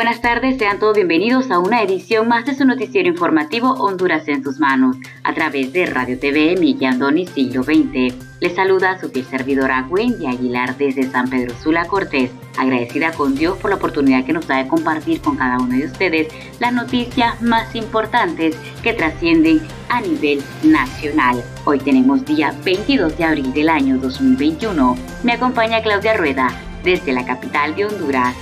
Buenas tardes, sean todos bienvenidos a una edición más de su noticiero informativo Honduras en sus manos, a través de Radio TV Miguel Andoni Siglo XX. Les saluda su fiel servidora Wendy Aguilar desde San Pedro Sula Cortés, agradecida con Dios por la oportunidad que nos da de compartir con cada uno de ustedes las noticias más importantes que trascienden a nivel nacional. Hoy tenemos día 22 de abril del año 2021. Me acompaña Claudia Rueda desde la capital de Honduras.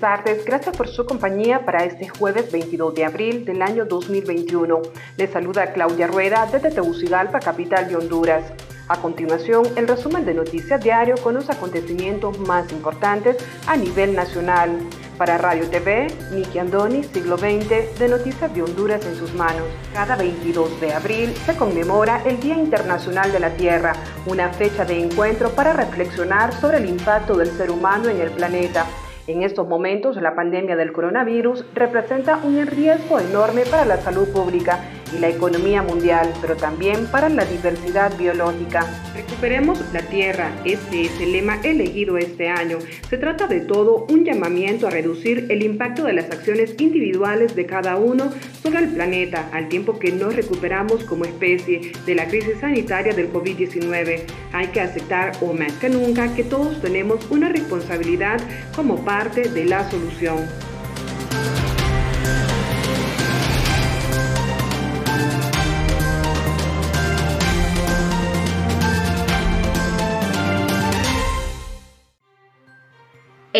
Gracias por su compañía para este jueves 22 de abril del año 2021. Les saluda Claudia Rueda desde Tegucigalpa, capital de Honduras. A continuación, el resumen de Noticias Diario con los acontecimientos más importantes a nivel nacional. Para Radio TV, Niki Andoni, siglo XX, de Noticias de Honduras en sus manos. Cada 22 de abril se conmemora el Día Internacional de la Tierra, una fecha de encuentro para reflexionar sobre el impacto del ser humano en el planeta en estos momentos, la pandemia del coronavirus representa un riesgo enorme para la salud pública y la economía mundial, pero también para la diversidad biológica. Recuperemos la Tierra, este es el lema elegido este año. Se trata de todo un llamamiento a reducir el impacto de las acciones individuales de cada uno sobre el planeta, al tiempo que nos recuperamos como especie de la crisis sanitaria del COVID-19. Hay que aceptar, o más que nunca, que todos tenemos una responsabilidad como parte de la solución.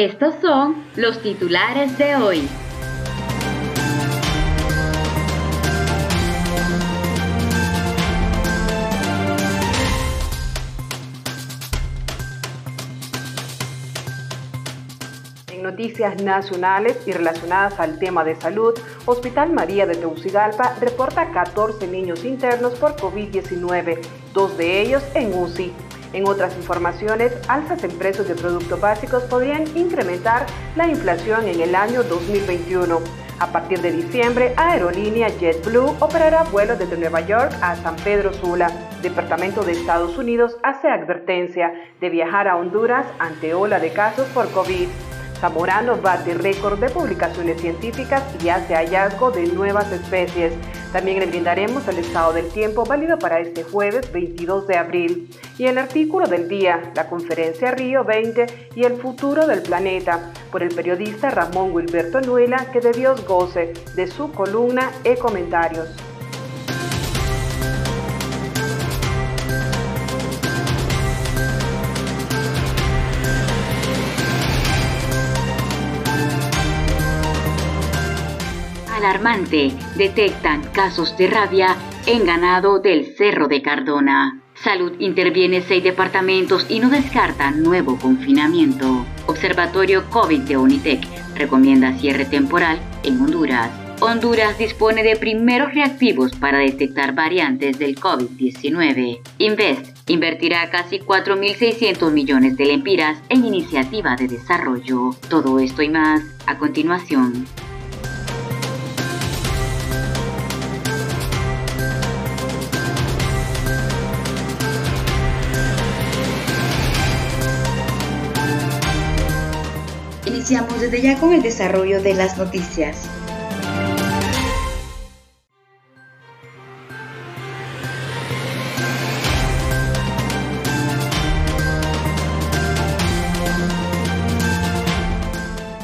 Estos son los titulares de hoy. En noticias nacionales y relacionadas al tema de salud, Hospital María de Teucigalpa reporta 14 niños internos por COVID-19, dos de ellos en UCI. En otras informaciones, alzas en precios de productos básicos podrían incrementar la inflación en el año 2021. A partir de diciembre, Aerolínea JetBlue operará vuelos desde Nueva York a San Pedro Sula. Departamento de Estados Unidos hace advertencia de viajar a Honduras ante ola de casos por COVID. Zamorano bate récord de publicaciones científicas y hace hallazgo de nuevas especies. También le brindaremos el estado del tiempo válido para este jueves 22 de abril. Y el artículo del día, la conferencia Río 20 y el futuro del planeta, por el periodista Ramón Wilberto Nuela, que de Dios goce de su columna e comentarios. Alarmante. Detectan casos de rabia en ganado del Cerro de Cardona. Salud interviene seis departamentos y no descarta nuevo confinamiento. Observatorio COVID de Unitec recomienda cierre temporal en Honduras. Honduras dispone de primeros reactivos para detectar variantes del COVID-19. Invest invertirá casi 4.600 millones de lempiras en iniciativa de desarrollo. Todo esto y más a continuación. Iniciamos desde ya con el desarrollo de las noticias.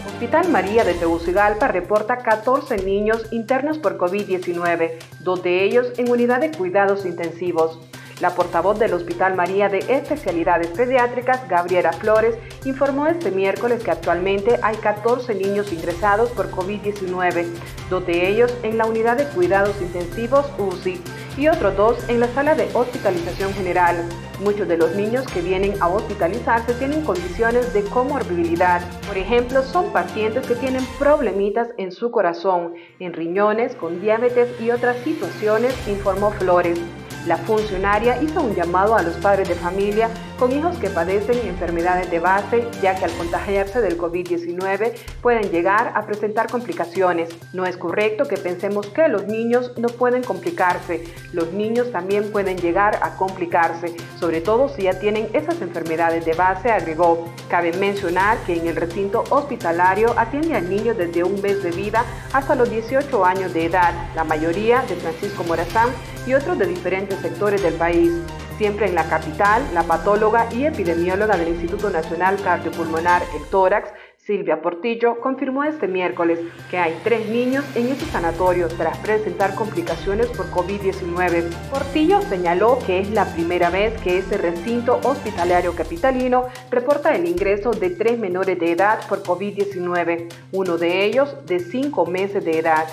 Hospital María de Tegucigalpa reporta 14 niños internos por COVID-19, dos de ellos en unidad de cuidados intensivos. La portavoz del Hospital María de Especialidades Pediátricas, Gabriela Flores, informó este miércoles que actualmente hay 14 niños ingresados por COVID-19, dos de ellos en la unidad de cuidados intensivos UCI y otros dos en la sala de hospitalización general. Muchos de los niños que vienen a hospitalizarse tienen condiciones de comorbilidad. Por ejemplo, son pacientes que tienen problemitas en su corazón, en riñones, con diabetes y otras situaciones, informó Flores. La funcionaria hizo un llamado a los padres de familia con hijos que padecen enfermedades de base, ya que al contagiarse del COVID-19 pueden llegar a presentar complicaciones. No es correcto que pensemos que los niños no pueden complicarse. Los niños también pueden llegar a complicarse, sobre todo si ya tienen esas enfermedades de base, agregó. Cabe mencionar que en el recinto hospitalario atiende a niños desde un mes de vida hasta los 18 años de edad, la mayoría de Francisco Morazán y otros de diferentes sectores del país. Siempre en la capital, la patóloga y epidemióloga del Instituto Nacional Cardiopulmonar, el Tórax, Silvia Portillo, confirmó este miércoles que hay tres niños en ese sanatorio tras presentar complicaciones por COVID-19. Portillo señaló que es la primera vez que ese recinto hospitalario capitalino reporta el ingreso de tres menores de edad por COVID-19, uno de ellos de cinco meses de edad.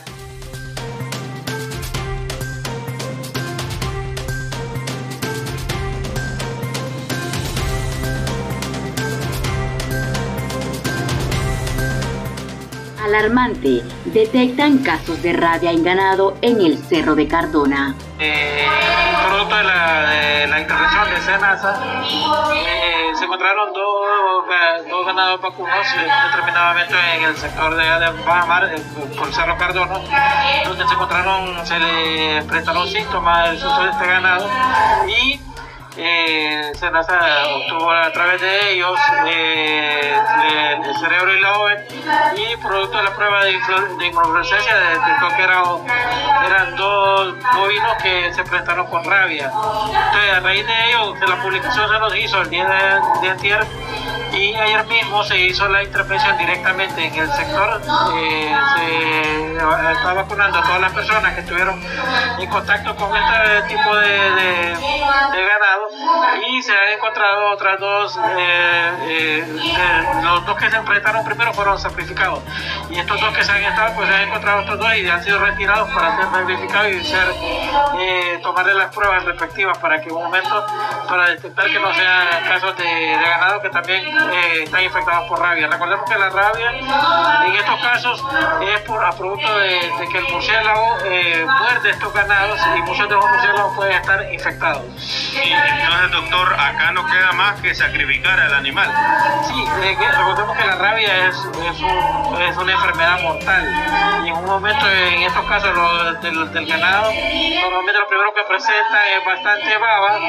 Alarmante. Detectan casos de rabia en ganado en el Cerro de Cardona. Eh, producto de la, intervención de SENASA, eh, se encontraron dos, dos ganados vacunos eh, determinadamente en el sector de, de Bajamar, por Cerro Cardona, donde se encontraron, se le prestaron síntomas del susto de este ganado y eh, se obtuvo a través de ellos eh, el cerebro y la OVE y producto de la prueba de, inflorescencia detectó que eran dos bovinos que se prestaron con rabia. Entonces a raíz de ello, la publicación se nos hizo el día de, de ayer y ayer mismo se hizo la intervención directamente en el sector. Eh, vacunando a todas las personas que estuvieron en contacto con este tipo de, de, ganado y se han encontrado otras dos, eh, eh, los dos que se enfrentaron primero fueron sacrificados y estos dos que se han estado, pues se han encontrado estos dos y han sido retirados para ser verificados y ser, tomarle las pruebas respectivas para que un momento, para detectar que no sean casos de ganado que también eh, están infectados por rabia. Recordemos que la rabia en estos casos es por a producto de, que el murciélago eh, muerde estos ganados y muchos de los murciélagos pueden estar infectados. entonces, doctor, acá no queda más que sacrificar al animal. Sí, eh, recordemos que la rabia es, es, una enfermedad mortal y en un momento, en estos casos del, ganado, normalmente lo primero que presenta es bastante baba,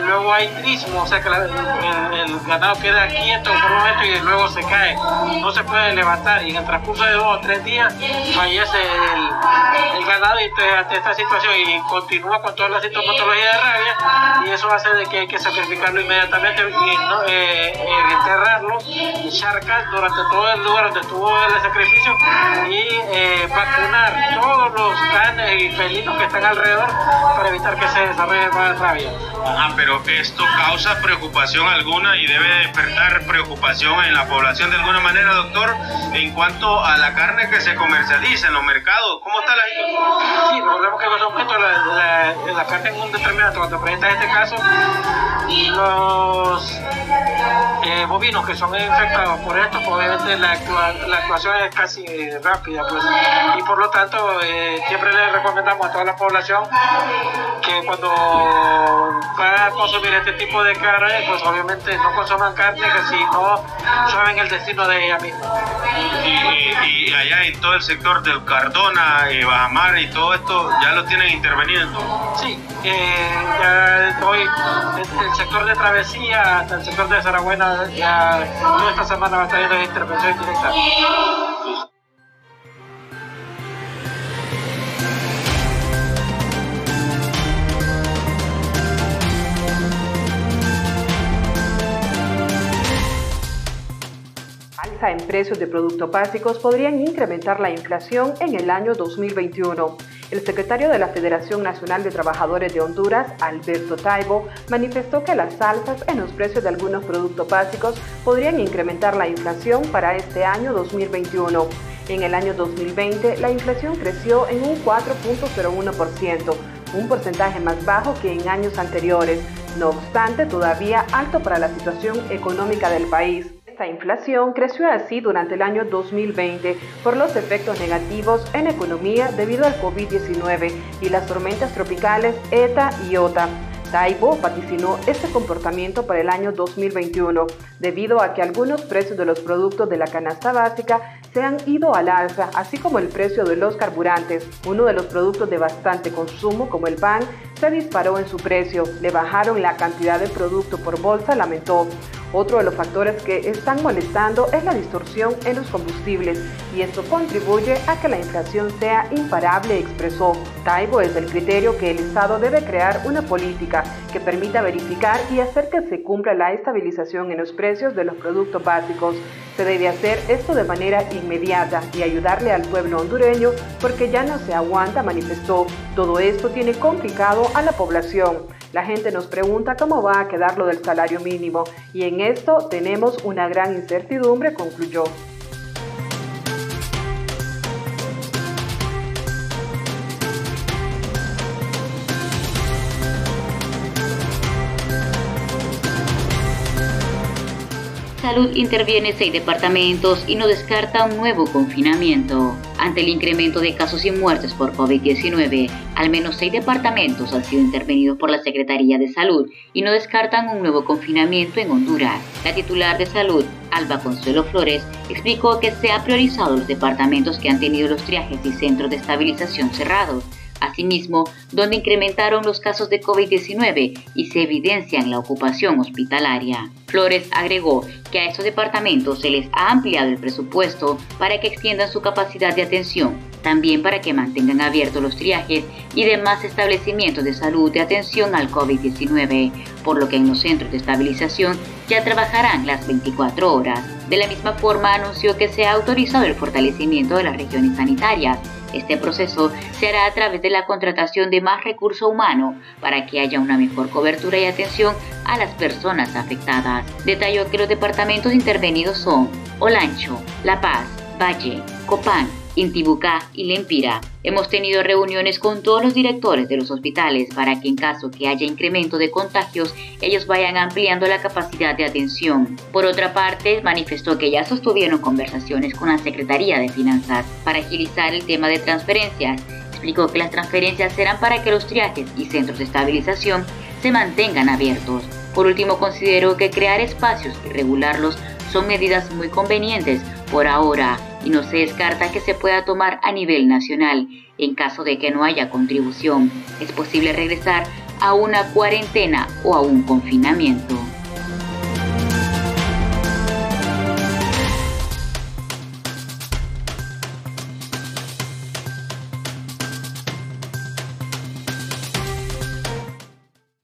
luego hay trismo, o sea que el ganado queda quieto por un momento y luego se cae. No se puede levantar y en el transcurso de dos o tres días fallece el, ganado y ante esta situación y continúa con toda la sintomatología de rabia y eso hace de que hay que sacrificarlo inmediatamente y eh, eh, enterrarlo y charcar durante todo el lugar donde estuvo el sacrificio y eh, vacunar todos los canes y felinos que están alrededor para evitar que se desarrolle más rabia. Ah, pero esto causa preocupación alguna y debe despertar preocupación en la población de alguna manera, doctor, en cuanto a la carne que se comercializa en los mercados. ¿Cómo está la situación? Sí, recordemos que en momento la, la, carne en un determinado, cuando presenta este caso, los eh, bovinos que son infectados por esto, pues obviamente la, la actuación es casi rápida, pues, y por lo tanto eh, siempre le recomendamos a toda la población que cuando va a consumir este tipo de carne, pues obviamente no consuman carne que si no saben el destino de ella misma. Y, allá en todo el sector del Cardona, eh, Bajamar y todo esto, ya lo tienen intervenido. Sí, eh, ya hoy desde el sector de Travesía hasta el sector de Zaragoza, ya toda esta semana va a estar yendo intervención directa. En precios de productos básicos podrían incrementar la inflación en el año 2021. El secretario de la Federación Nacional de Trabajadores de Honduras, Alberto Taibo, manifestó que las alzas en los precios de algunos productos básicos podrían incrementar la inflación para este año 2021. En el año 2020, la inflación creció en un 4.01%, un porcentaje más bajo que en años anteriores, no obstante todavía alto para la situación económica del país. Esta inflación creció así durante el año 2020 por los efectos negativos en economía debido al COVID-19 y las tormentas tropicales ETA y OTA. Taibo vaticinó este comportamiento para el año 2021 debido a que algunos precios de los productos de la canasta básica se han ido al alza, así como el precio de los carburantes. Uno de los productos de bastante consumo, como el pan, se disparó en su precio. Le bajaron la cantidad de producto por bolsa, lamentó. Otro de los factores que están molestando es la distorsión en los combustibles y esto contribuye a que la inflación sea imparable, expresó. Taibo es el criterio que el Estado debe crear una política que permita verificar y hacer que se cumpla la estabilización en los precios de los productos básicos. Se debe hacer esto de manera inmediata y ayudarle al pueblo hondureño porque ya no se aguanta, manifestó. Todo esto tiene complicado a la población. La gente nos pregunta cómo va a quedar lo del salario mínimo y en esto tenemos una gran incertidumbre, concluyó. Salud interviene seis departamentos y no descarta un nuevo confinamiento. Ante el incremento de casos y muertes por COVID-19, al menos seis departamentos han sido intervenidos por la Secretaría de Salud y no descartan un nuevo confinamiento en Honduras. La titular de Salud, Alba Consuelo Flores, explicó que se ha priorizado los departamentos que han tenido los triajes y centros de estabilización cerrados Asimismo, donde incrementaron los casos de COVID-19 y se evidencia en la ocupación hospitalaria. Flores agregó que a estos departamentos se les ha ampliado el presupuesto para que extiendan su capacidad de atención, también para que mantengan abiertos los triajes y demás establecimientos de salud de atención al COVID-19, por lo que en los centros de estabilización ya trabajarán las 24 horas. De la misma forma, anunció que se ha autorizado el fortalecimiento de las regiones sanitarias este proceso se hará a través de la contratación de más recurso humano para que haya una mejor cobertura y atención a las personas afectadas. Detalló que los departamentos intervenidos son Olancho, La Paz, Valle, Copán, Intibucá y Lempira. Hemos tenido reuniones con todos los directores de los hospitales para que en caso que haya incremento de contagios, ellos vayan ampliando la capacidad de atención. Por otra parte, manifestó que ya sostuvieron conversaciones con la Secretaría de Finanzas para agilizar el tema de transferencias. Explicó que las transferencias serán para que los triajes y centros de estabilización se mantengan abiertos. Por último, considero que crear espacios y regularlos son medidas muy convenientes por ahora y no se descarta que se pueda tomar a nivel nacional. En caso de que no haya contribución, es posible regresar a una cuarentena o a un confinamiento.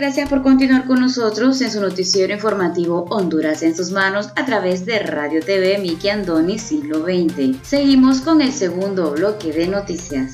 Gracias por continuar con nosotros en su noticiero informativo Honduras en sus manos a través de Radio TV Miki Andoni Siglo XX. Seguimos con el segundo bloque de noticias.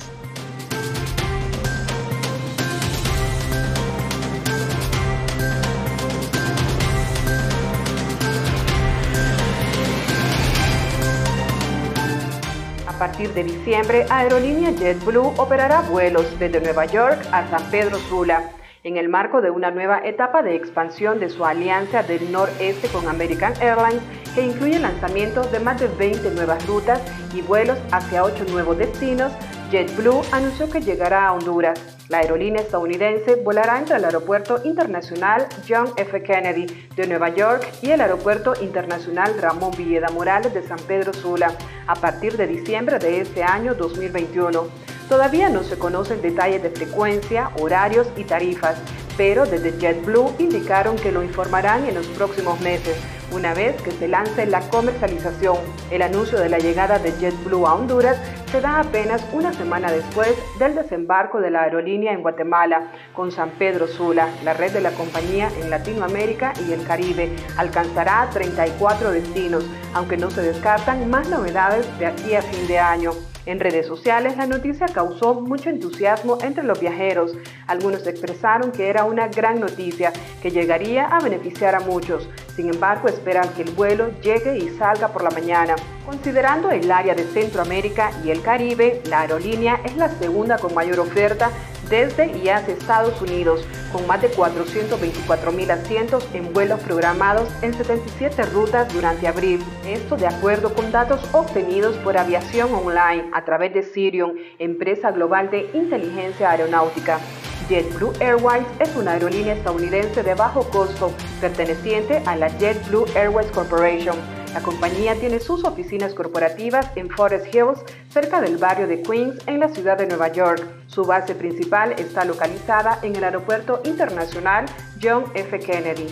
A partir de diciembre, Aerolínea JetBlue operará vuelos desde Nueva York a San Pedro Sula en el marco de una nueva etapa de expansión de su alianza del noreste con American Airlines, que incluye el lanzamiento de más de 20 nuevas rutas y vuelos hacia 8 nuevos destinos, JetBlue anunció que llegará a Honduras. La aerolínea estadounidense volará entre el Aeropuerto Internacional John F. Kennedy de Nueva York y el Aeropuerto Internacional Ramón Villeda Morales de San Pedro Sula a partir de diciembre de este año 2021. Todavía no se conocen detalles de frecuencia, horarios y tarifas, pero desde JetBlue indicaron que lo informarán en los próximos meses, una vez que se lance la comercialización. El anuncio de la llegada de JetBlue a Honduras se da apenas una semana después del desembarco de la aerolínea en Guatemala, con San Pedro Sula. La red de la compañía en Latinoamérica y el Caribe alcanzará 34 destinos, aunque no se descartan más novedades de aquí a fin de año. En redes sociales la noticia causó mucho entusiasmo entre los viajeros. Algunos expresaron que era una gran noticia que llegaría a beneficiar a muchos. Sin embargo, esperan que el vuelo llegue y salga por la mañana. Considerando el área de Centroamérica y el Caribe, la aerolínea es la segunda con mayor oferta desde y hacia Estados Unidos, con más de 424 mil asientos en vuelos programados en 77 rutas durante abril. Esto de acuerdo con datos obtenidos por Aviación Online a través de Sirion, empresa global de inteligencia aeronáutica. JetBlue Airways es una aerolínea estadounidense de bajo costo perteneciente a la JetBlue Airways Corporation. La compañía tiene sus oficinas corporativas en Forest Hills, cerca del barrio de Queens, en la ciudad de Nueva York. Su base principal está localizada en el Aeropuerto Internacional John F. Kennedy.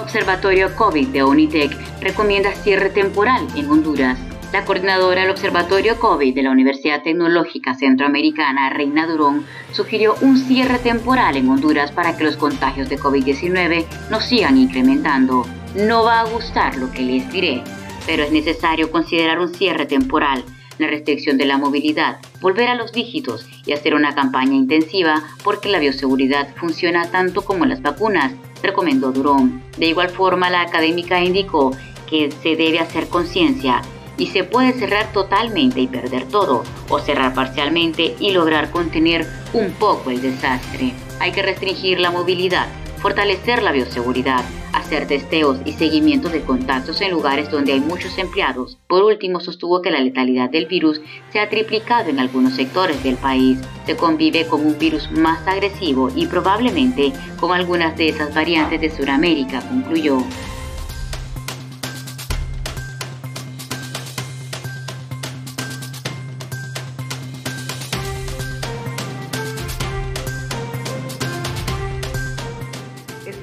Observatorio COVID de UNITEC recomienda cierre temporal en Honduras. La coordinadora del Observatorio COVID de la Universidad Tecnológica Centroamericana, Reina Durón, sugirió un cierre temporal en Honduras para que los contagios de COVID-19 no sigan incrementando. No va a gustar lo que les diré, pero es necesario considerar un cierre temporal, la restricción de la movilidad, volver a los dígitos y hacer una campaña intensiva porque la bioseguridad funciona tanto como las vacunas recomendó Durón. De igual forma, la académica indicó que se debe hacer conciencia y se puede cerrar totalmente y perder todo, o cerrar parcialmente y lograr contener un poco el desastre. Hay que restringir la movilidad, fortalecer la bioseguridad, hacer testeos y seguimiento de contactos en lugares donde hay muchos empleados. Por último, sostuvo que la letalidad del virus se ha triplicado en algunos sectores del país. Se convive con un virus más agresivo y probablemente con algunas de esas variantes de Sudamérica, concluyó.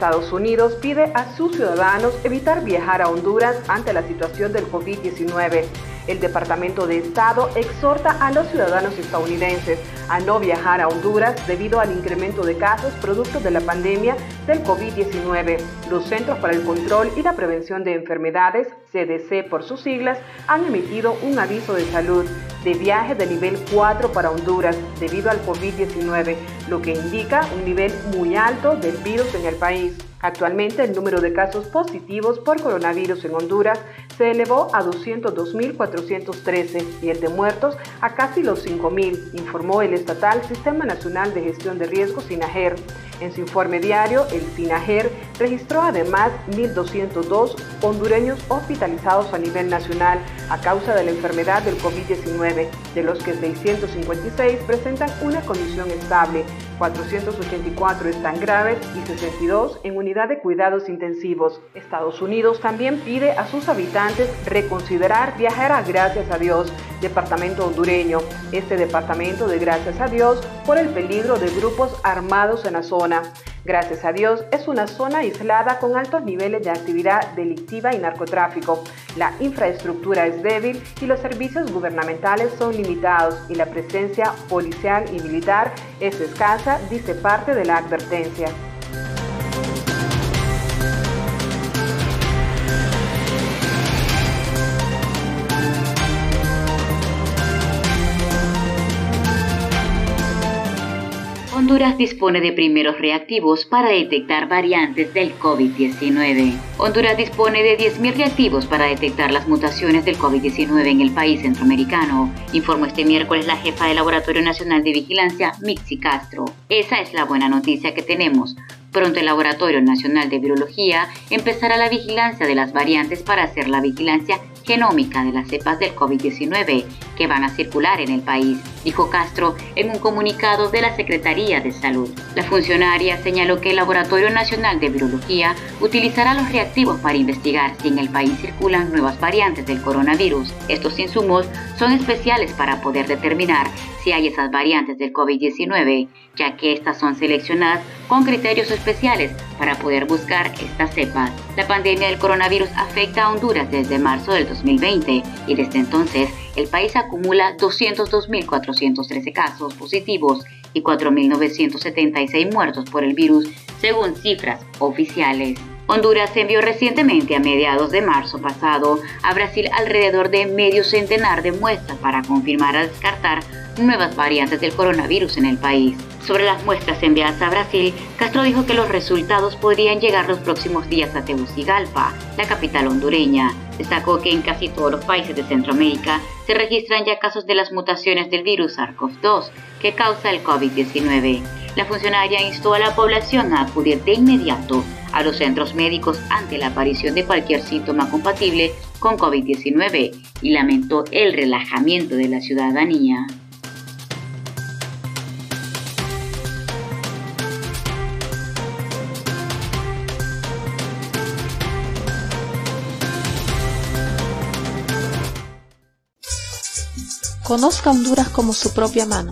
Estados Unidos pide a sus ciudadanos evitar viajar a Honduras ante la situación del COVID-19. El Departamento de Estado exhorta a los ciudadanos estadounidenses a no viajar a Honduras debido al incremento de casos producto de la pandemia del COVID-19. Los Centros para el Control y la Prevención de Enfermedades, CDC por sus siglas, han emitido un aviso de salud de viaje de nivel 4 para Honduras debido al COVID-19, lo que indica un nivel muy alto del virus en el país. Actualmente el número de casos positivos por coronavirus en Honduras se elevó a 202.413 y el de muertos a casi los 5.000, informó el estatal Sistema Nacional de Gestión de Riesgos SINAGER. En su informe diario, el SINAGER registró además 1.202 hondureños hospitalizados a nivel nacional a causa de la enfermedad del COVID-19, de los que 656 presentan una condición estable, 484 están graves y 62 en unidad de cuidados intensivos. Estados Unidos también pide a sus habitantes reconsiderar viajar a Gracias a Dios, departamento hondureño. Este departamento de Gracias a Dios por el peligro de grupos armados en la zona. Gracias a Dios, es una zona aislada con altos niveles de actividad delictiva y narcotráfico. La infraestructura es débil y los servicios gubernamentales son limitados y la presencia policial y militar es escasa, dice parte de la advertencia. Honduras dispone de primeros reactivos para detectar variantes del COVID-19. Honduras dispone de 10.000 reactivos para detectar las mutaciones del COVID-19 en el país centroamericano, informó este miércoles la jefa del Laboratorio Nacional de Vigilancia, Mixi Castro. Esa es la buena noticia que tenemos. Pronto el Laboratorio Nacional de Virología empezará la vigilancia de las variantes para hacer la vigilancia genómica de las cepas del COVID-19 que van a circular en el país, dijo Castro en un comunicado de la Secretaría de Salud. La funcionaria señaló que el Laboratorio Nacional de Virología utilizará los reactivos para investigar si en el país circulan nuevas variantes del coronavirus. Estos insumos son especiales para poder determinar si hay esas variantes del COVID-19, ya que estas son seleccionadas con criterios especiales para poder buscar estas cepas. La pandemia del coronavirus afecta a Honduras desde marzo del 2020 y desde entonces el país acumula 202.413 casos positivos y 4.976 muertos por el virus, según cifras oficiales. Honduras envió recientemente, a mediados de marzo pasado, a Brasil alrededor de medio centenar de muestras para confirmar o descartar nuevas variantes del coronavirus en el país. Sobre las muestras enviadas a Brasil, Castro dijo que los resultados podrían llegar los próximos días a Tegucigalpa, la capital hondureña. Destacó que en casi todos los países de Centroamérica se registran ya casos de las mutaciones del virus SARS-CoV-2 que causa el COVID-19. La funcionaria instó a la población a acudir de inmediato a los centros médicos ante la aparición de cualquier síntoma compatible con COVID-19 y lamentó el relajamiento de la ciudadanía. Conozca Honduras como su propia mano.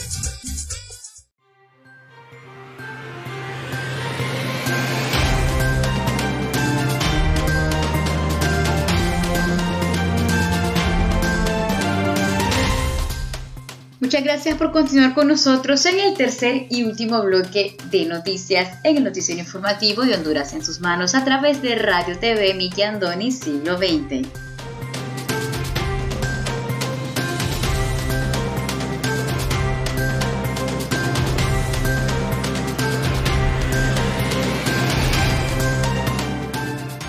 Gracias por continuar con nosotros en el tercer y último bloque de noticias en el noticiero informativo de Honduras en sus manos a través de Radio TV Miki Andoni Siglo XX.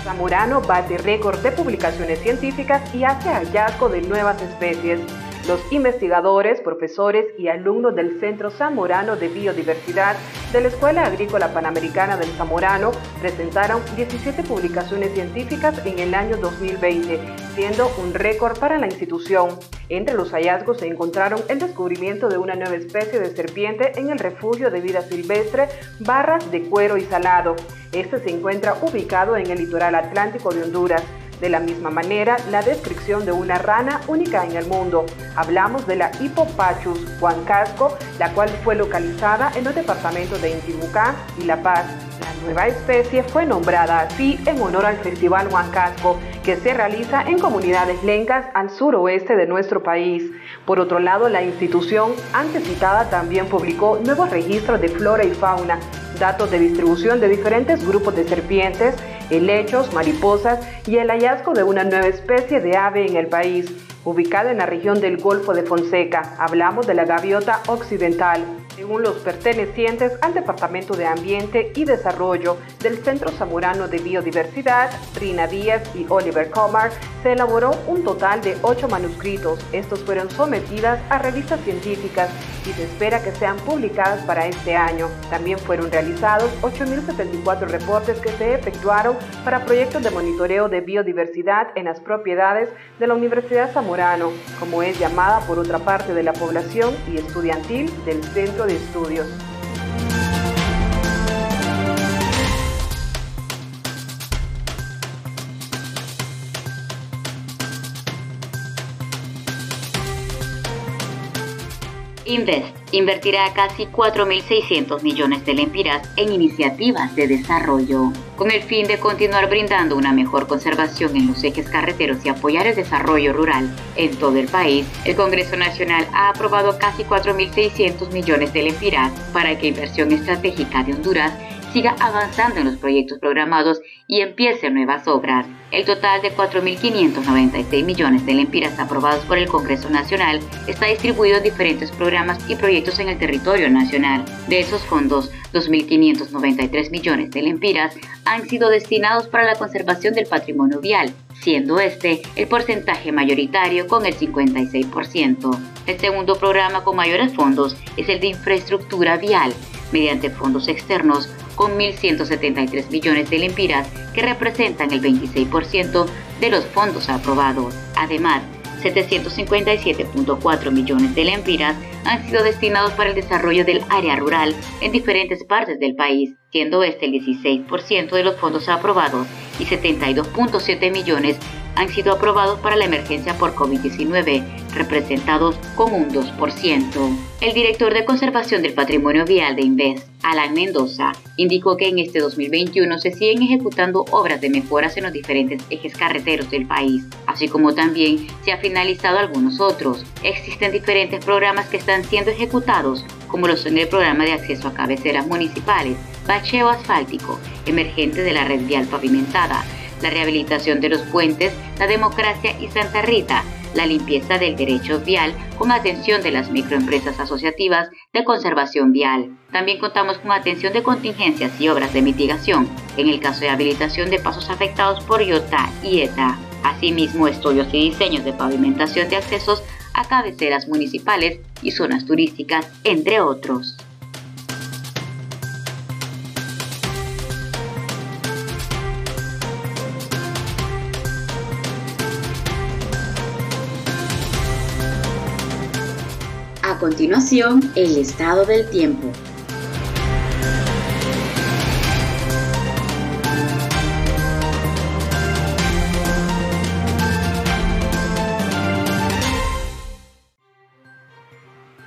Zamorano bate récord de publicaciones científicas y hace hallazgo de nuevas especies. Los investigadores, profesores y alumnos del Centro Zamorano de Biodiversidad de la Escuela Agrícola Panamericana del Zamorano presentaron 17 publicaciones científicas en el año 2020, siendo un récord para la institución. Entre los hallazgos se encontraron el descubrimiento de una nueva especie de serpiente en el refugio de vida silvestre Barras de Cuero y Salado. Este se encuentra ubicado en el litoral atlántico de Honduras. De la misma manera, la descripción de una rana única en el mundo. Hablamos de la Hippopachus huancasco, la cual fue localizada en los departamentos de Intibucá y La Paz. La nueva especie fue nombrada así en honor al Festival Huancasco, que se realiza en comunidades lencas al suroeste de nuestro país. Por otro lado, la institución antes citada también publicó nuevos registros de flora y fauna, datos de distribución de diferentes grupos de serpientes, helechos, mariposas y el hallazgo de una nueva especie de ave en el país, ubicada en la región del Golfo de Fonseca. Hablamos de la gaviota occidental según los pertenecientes al Departamento de Ambiente y Desarrollo del Centro Zamorano de Biodiversidad, Rina Díaz y Oliver Comar, se elaboró un total de ocho manuscritos. Estos fueron sometidas a revistas científicas y se espera que sean publicadas para este año. También fueron realizados 8.074 reportes que se efectuaron para proyectos de monitoreo de biodiversidad en las propiedades de la Universidad Zamorano, como es llamada por otra parte de la población y estudiantil del Centro de Estudios. Invest invertirá casi 4.600 millones de lempiras en iniciativas de desarrollo, con el fin de continuar brindando una mejor conservación en los ejes carreteros y apoyar el desarrollo rural en todo el país. El Congreso Nacional ha aprobado casi 4.600 millones de lempiras para que Inversión Estratégica de Honduras siga avanzando en los proyectos programados y empiece nuevas obras. El total de 4.596 millones de lempiras aprobados por el Congreso Nacional está distribuido en diferentes programas y proyectos en el territorio nacional. De esos fondos, 2.593 millones de lempiras han sido destinados para la conservación del patrimonio vial, siendo este el porcentaje mayoritario con el 56%. El segundo programa con mayores fondos es el de infraestructura vial, mediante fondos externos con 1.173 millones de lempiras que representan el 26% de los fondos aprobados. Además, 757.4 millones de lempiras han sido destinados para el desarrollo del área rural en diferentes partes del país, siendo este el 16% de los fondos aprobados y 72.7 millones han sido aprobados para la emergencia por COVID-19, representados con un 2%. El director de Conservación del Patrimonio Vial de Inves, Alan Mendoza, indicó que en este 2021 se siguen ejecutando obras de mejoras en los diferentes ejes carreteros del país, así como también se ha finalizado algunos otros. Existen diferentes programas que están siendo ejecutados, como lo son el programa de acceso a cabeceras municipales, bacheo asfáltico, emergente de la red vial pavimentada, la rehabilitación de los puentes, la democracia y Santa Rita, la limpieza del derecho vial con atención de las microempresas asociativas de conservación vial. También contamos con atención de contingencias y obras de mitigación en el caso de habilitación de pasos afectados por IOTA y ETA. Asimismo, estudios y diseños de pavimentación de accesos a cabeceras municipales y zonas turísticas, entre otros. Continuación, el estado del tiempo.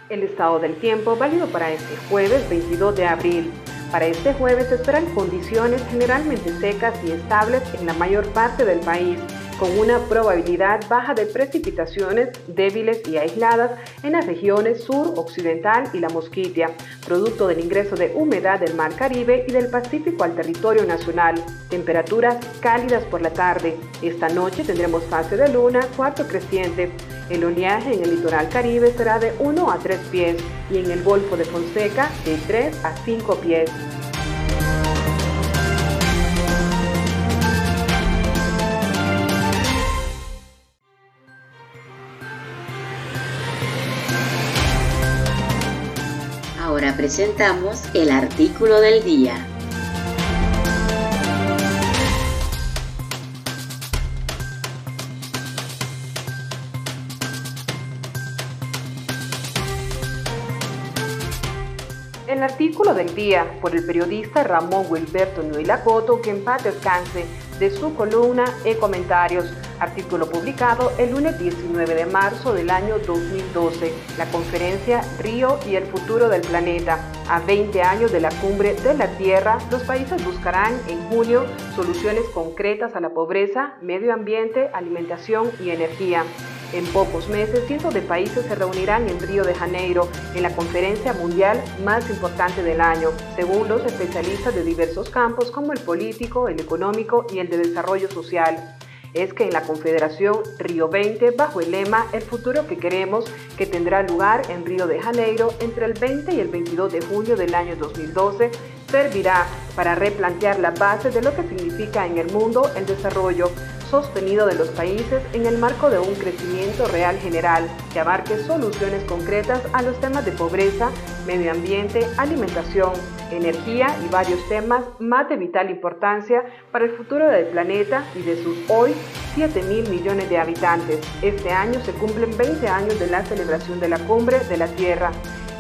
El estado del tiempo válido para este jueves 22 de abril. Para este jueves esperan condiciones generalmente secas y estables en la mayor parte del país con una probabilidad baja de precipitaciones débiles y aisladas en las regiones sur, occidental y la Mosquitia, producto del ingreso de humedad del Mar Caribe y del Pacífico al territorio nacional. Temperaturas cálidas por la tarde. Esta noche tendremos fase de luna, cuarto creciente. El oleaje en el litoral caribe será de 1 a 3 pies y en el Golfo de Fonseca de 3 a 5 pies. Presentamos el artículo del día. El artículo del día por el periodista Ramón Wilberto Coto, que en paz descanse, de su columna e comentarios, artículo publicado el lunes 19 de marzo del año 2012, la conferencia Río y el futuro del planeta. A 20 años de la cumbre de la Tierra, los países buscarán en junio soluciones concretas a la pobreza, medio ambiente, alimentación y energía. En pocos meses, cientos de países se reunirán en Río de Janeiro en la conferencia mundial más importante del año, según los especialistas de diversos campos como el político, el económico y el de desarrollo social es que en la Confederación Río 20, bajo el lema El futuro que queremos, que tendrá lugar en Río de Janeiro entre el 20 y el 22 de junio del año 2012, servirá para replantear la base de lo que significa en el mundo el desarrollo sostenido de los países en el marco de un crecimiento real general que abarque soluciones concretas a los temas de pobreza, medio ambiente, alimentación, energía y varios temas más de vital importancia para el futuro del planeta y de sus hoy 7 mil millones de habitantes. Este año se cumplen 20 años de la celebración de la Cumbre de la Tierra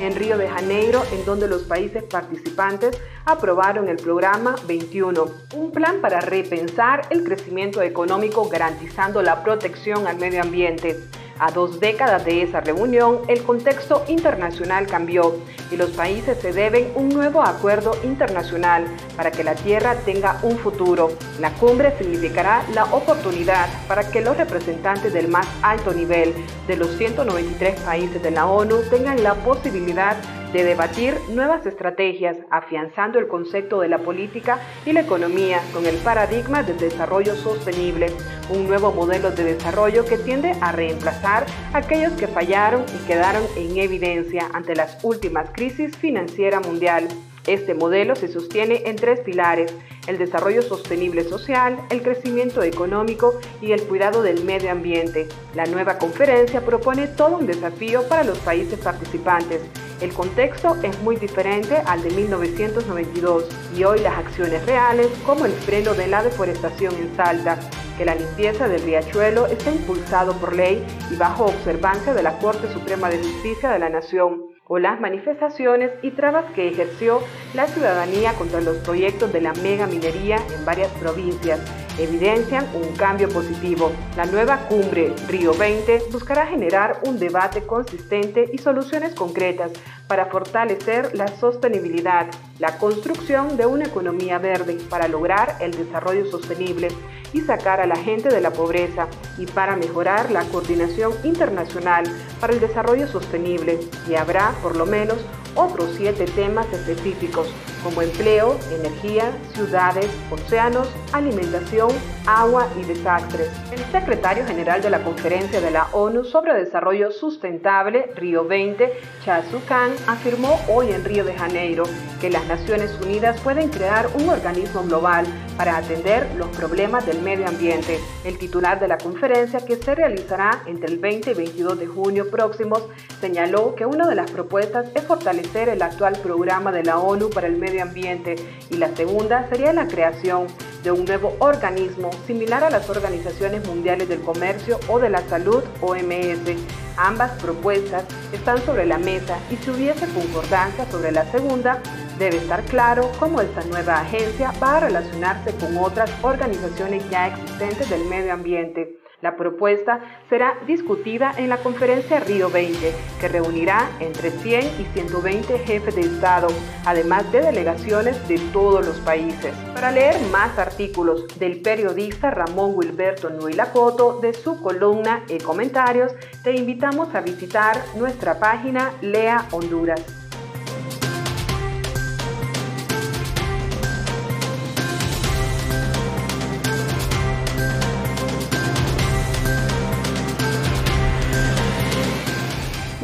en Río de Janeiro, en donde los países participantes aprobaron el programa 21, un plan para repensar el crecimiento económico garantizando la protección al medio ambiente. A dos décadas de esa reunión, el contexto internacional cambió y los países se deben un nuevo acuerdo internacional para que la Tierra tenga un futuro. La cumbre significará la oportunidad para que los representantes del más alto nivel de los 193 países de la ONU tengan la posibilidad de debatir nuevas estrategias, afianzando el concepto de la política y la economía con el paradigma del desarrollo sostenible, un nuevo modelo de desarrollo que tiende a reemplazar aquellos que fallaron y quedaron en evidencia ante las últimas crisis financiera mundial. Este modelo se sostiene en tres pilares, el desarrollo sostenible social, el crecimiento económico y el cuidado del medio ambiente. La nueva conferencia propone todo un desafío para los países participantes. El contexto es muy diferente al de 1992 y hoy las acciones reales, como el freno de la deforestación en Salta, que la limpieza del riachuelo está impulsado por ley y bajo observancia de la Corte Suprema de Justicia de la Nación o las manifestaciones y trabas que ejerció la ciudadanía contra los proyectos de la mega minería en varias provincias evidencian un cambio positivo. La nueva cumbre Río 20 buscará generar un debate consistente y soluciones concretas para fortalecer la sostenibilidad, la construcción de una economía verde para lograr el desarrollo sostenible y sacar a la gente de la pobreza y para mejorar la coordinación internacional para el desarrollo sostenible y habrá por lo menos otros siete temas específicos como empleo, energía, ciudades, océanos, alimentación, agua y desastres. El secretario general de la Conferencia de la ONU sobre Desarrollo Sustentable, Río 20, Chasu Khan, afirmó hoy en Río de Janeiro que las Naciones Unidas pueden crear un organismo global para atender los problemas del medio ambiente. El titular de la conferencia, que se realizará entre el 20 y 22 de junio próximos, señaló que una de las propuestas es fortalecer el actual programa de la ONU para el medio ambiente y la segunda sería la creación de un nuevo organismo similar a las Organizaciones Mundiales del Comercio o de la Salud OMS. Ambas propuestas están sobre la mesa y si hubiese concordancia sobre la segunda, debe estar claro cómo esta nueva agencia va a relacionarse con otras organizaciones ya existentes del medio ambiente. La propuesta será discutida en la conferencia Río 20, que reunirá entre 100 y 120 jefes de Estado, además de delegaciones de todos los países. Para leer más artículos del periodista Ramón Wilberto Nuilacoto de su columna y comentarios, te invitamos a visitar nuestra página Lea Honduras.